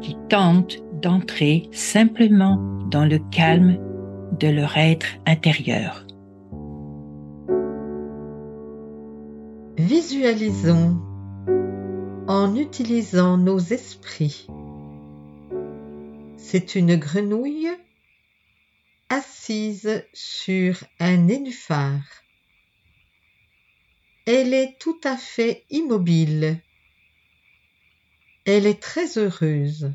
qui tentent d'entrer simplement dans le calme de leur être intérieur. Visualisons en utilisant nos esprits. C'est une grenouille assise sur un nénuphar. Elle est tout à fait immobile. Elle est très heureuse.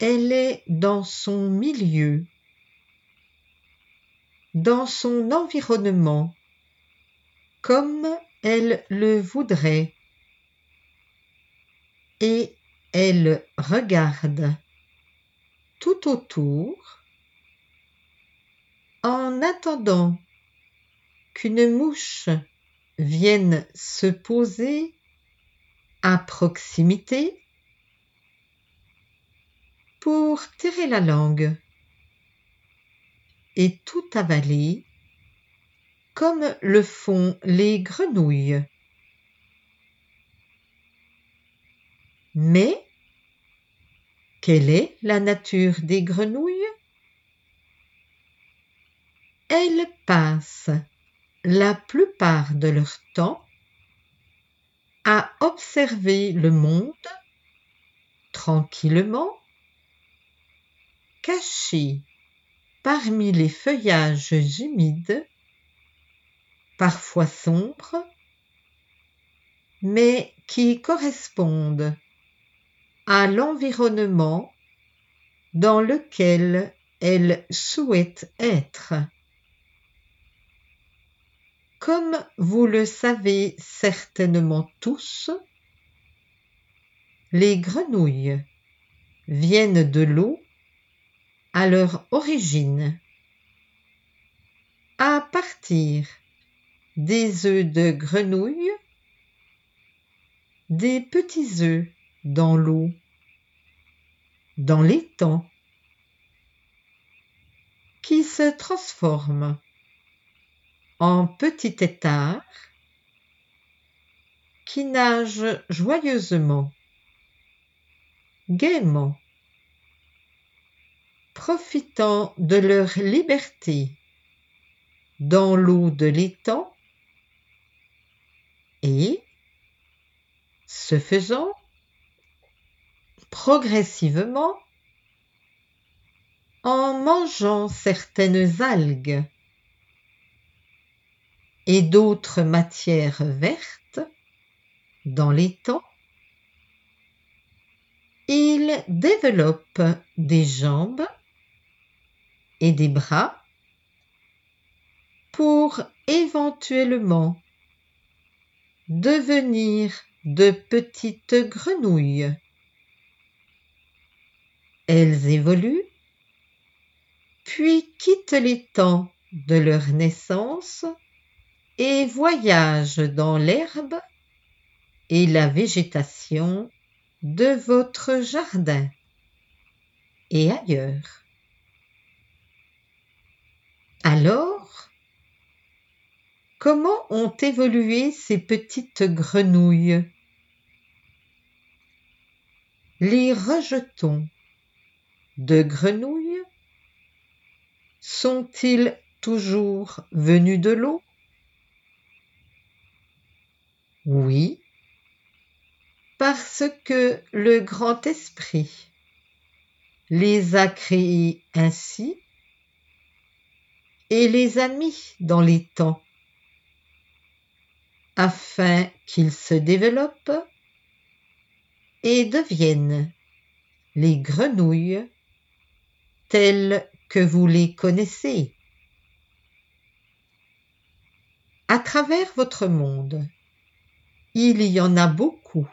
Elle est dans son milieu, dans son environnement, comme elle le voudrait. Et elle regarde tout autour en attendant qu'une mouche vienne se poser à proximité pour tirer la langue et tout avaler comme le font les grenouilles. Mais quelle est la nature des grenouilles? Elles passent la plupart de leur temps à observer le monde tranquillement, cachées parmi les feuillages humides, parfois sombres, mais qui correspondent à l'environnement dans lequel elle souhaite être. Comme vous le savez certainement tous, les grenouilles viennent de l'eau à leur origine. À partir des œufs de grenouille, des petits œufs dans l'eau, dans l'étang, qui se transforme en petit étard qui nage joyeusement, gaiement, profitant de leur liberté dans l'eau de l'étang et, ce faisant, progressivement en mangeant certaines algues d'autres matières vertes dans l'étang, il développe des jambes et des bras pour éventuellement devenir de petites grenouilles. Elles évoluent, puis quittent les temps de leur naissance et voyagent dans l'herbe et la végétation de votre jardin et ailleurs. Alors, comment ont évolué ces petites grenouilles? Les rejetons de grenouilles sont-ils toujours venus de l'eau? Oui, parce que le grand esprit les a créés ainsi et les a mis dans les temps afin qu'ils se développent et deviennent les grenouilles tels que vous les connaissez. À travers votre monde, il y en a beaucoup.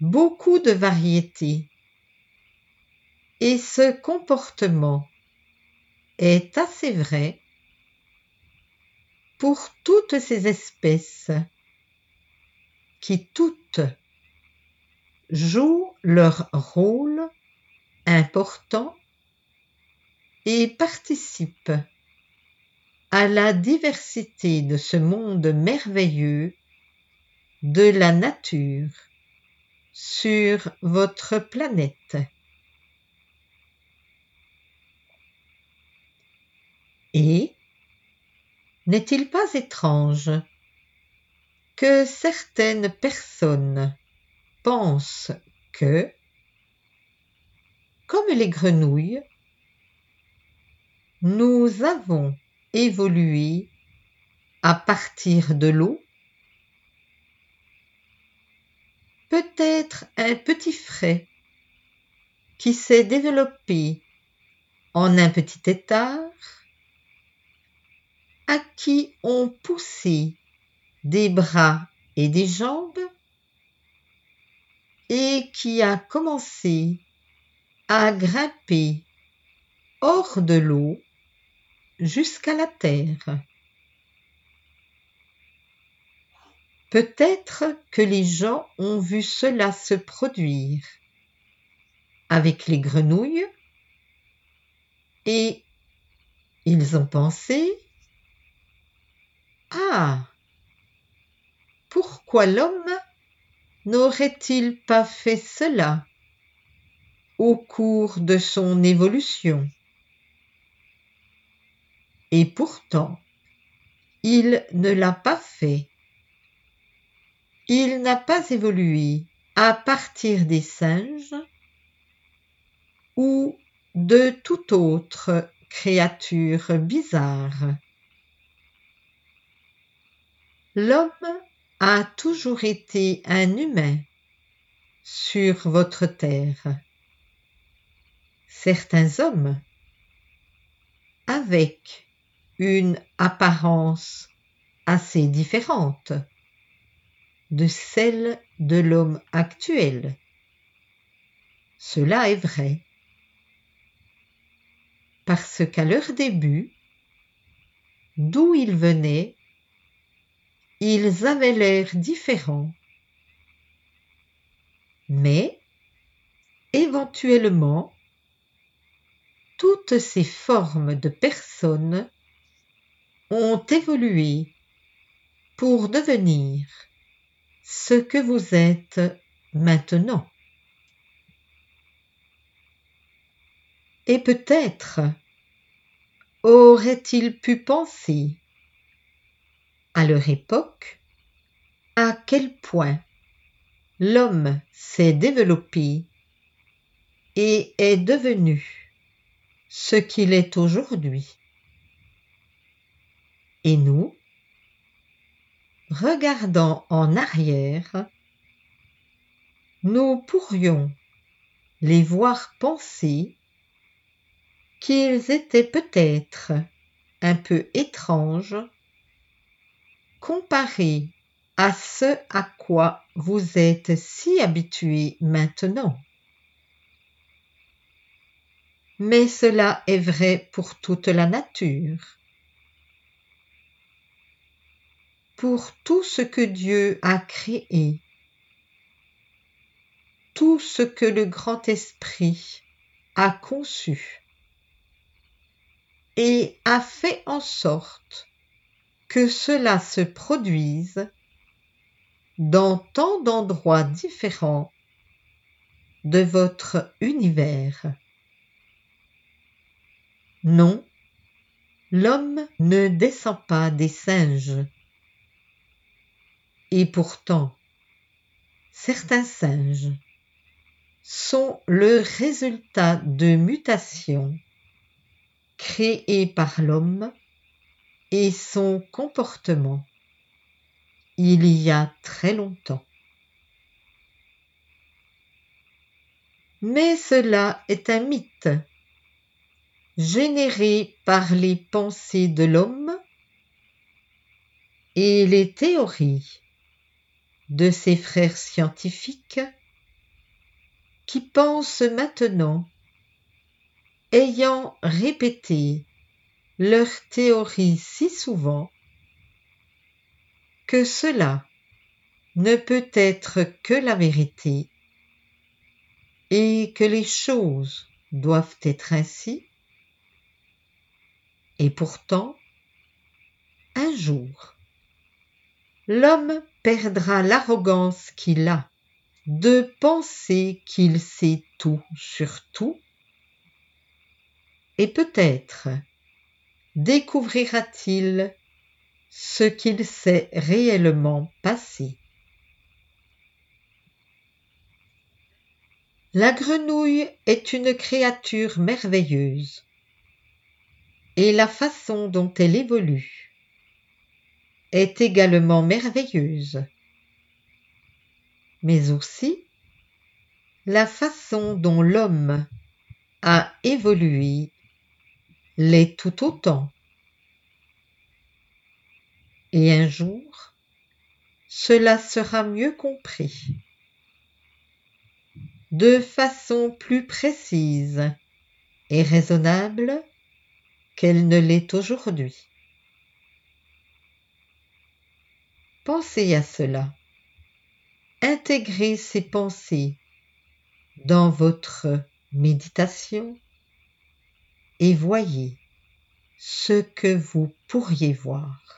beaucoup de variétés. Et ce comportement est assez vrai pour toutes ces espèces qui toutes jouent leur rôle important et participent à la diversité de ce monde merveilleux de la nature sur votre planète. Et n'est-il pas étrange que certaines personnes pensent que, comme les grenouilles, nous avons évolué à partir de l'eau peut-être un petit frais qui s'est développé en un petit étard, à qui ont poussé des bras et des jambes, et qui a commencé à grimper hors de l'eau jusqu'à la terre. Peut-être que les gens ont vu cela se produire. Avec les grenouilles. Et ils ont pensé Ah! Pourquoi l'homme n'aurait-il pas fait cela au cours de son évolution? Et pourtant, il ne l'a pas fait il n'a pas évolué à partir des singes ou de toute autre créature bizarre. L'homme a toujours été un humain sur votre terre. Certains hommes, avec une apparence assez différente, de celle de l'homme actuel. Cela est vrai. Parce qu'à leur début, d'où ils venaient, ils avaient l'air différents. Mais, éventuellement, toutes ces formes de personnes ont évolué pour devenir ce que vous êtes maintenant. Et peut-être aurait-il pu penser à leur époque à quel point l'homme s'est développé et est devenu ce qu'il est aujourd'hui. Et nous, regardant en arrière, nous pourrions les voir penser qu'ils étaient peut-être un peu étranges comparés à ce à quoi vous êtes si habitués maintenant. Mais cela est vrai pour toute la nature. Pour tout ce que Dieu a créé, tout ce que le grand esprit a conçu et a fait en sorte que cela se produise dans tant d'endroits différents de votre univers. Non, l'homme ne descend pas des singes et pourtant, certains singes sont le résultat de mutations créées par l'homme et son comportement il y a très longtemps. Mais cela est un mythe généré par les pensées de l'homme et les théories de ses frères scientifiques qui pensent maintenant, ayant répété leur théorie si souvent, que cela ne peut être que la vérité et que les choses doivent être ainsi, et pourtant, un jour, l'homme perdra l'arrogance qu'il a de penser qu'il sait tout sur tout, et peut-être découvrira-t-il ce qu'il s'est réellement passé. La grenouille est une créature merveilleuse, et la façon dont elle évolue est également merveilleuse, mais aussi la façon dont l'homme a évolué l'est tout autant. Et un jour, cela sera mieux compris, de façon plus précise et raisonnable qu'elle ne l'est aujourd'hui. Pensez à cela. Intégrez ces pensées dans votre méditation et voyez ce que vous pourriez voir.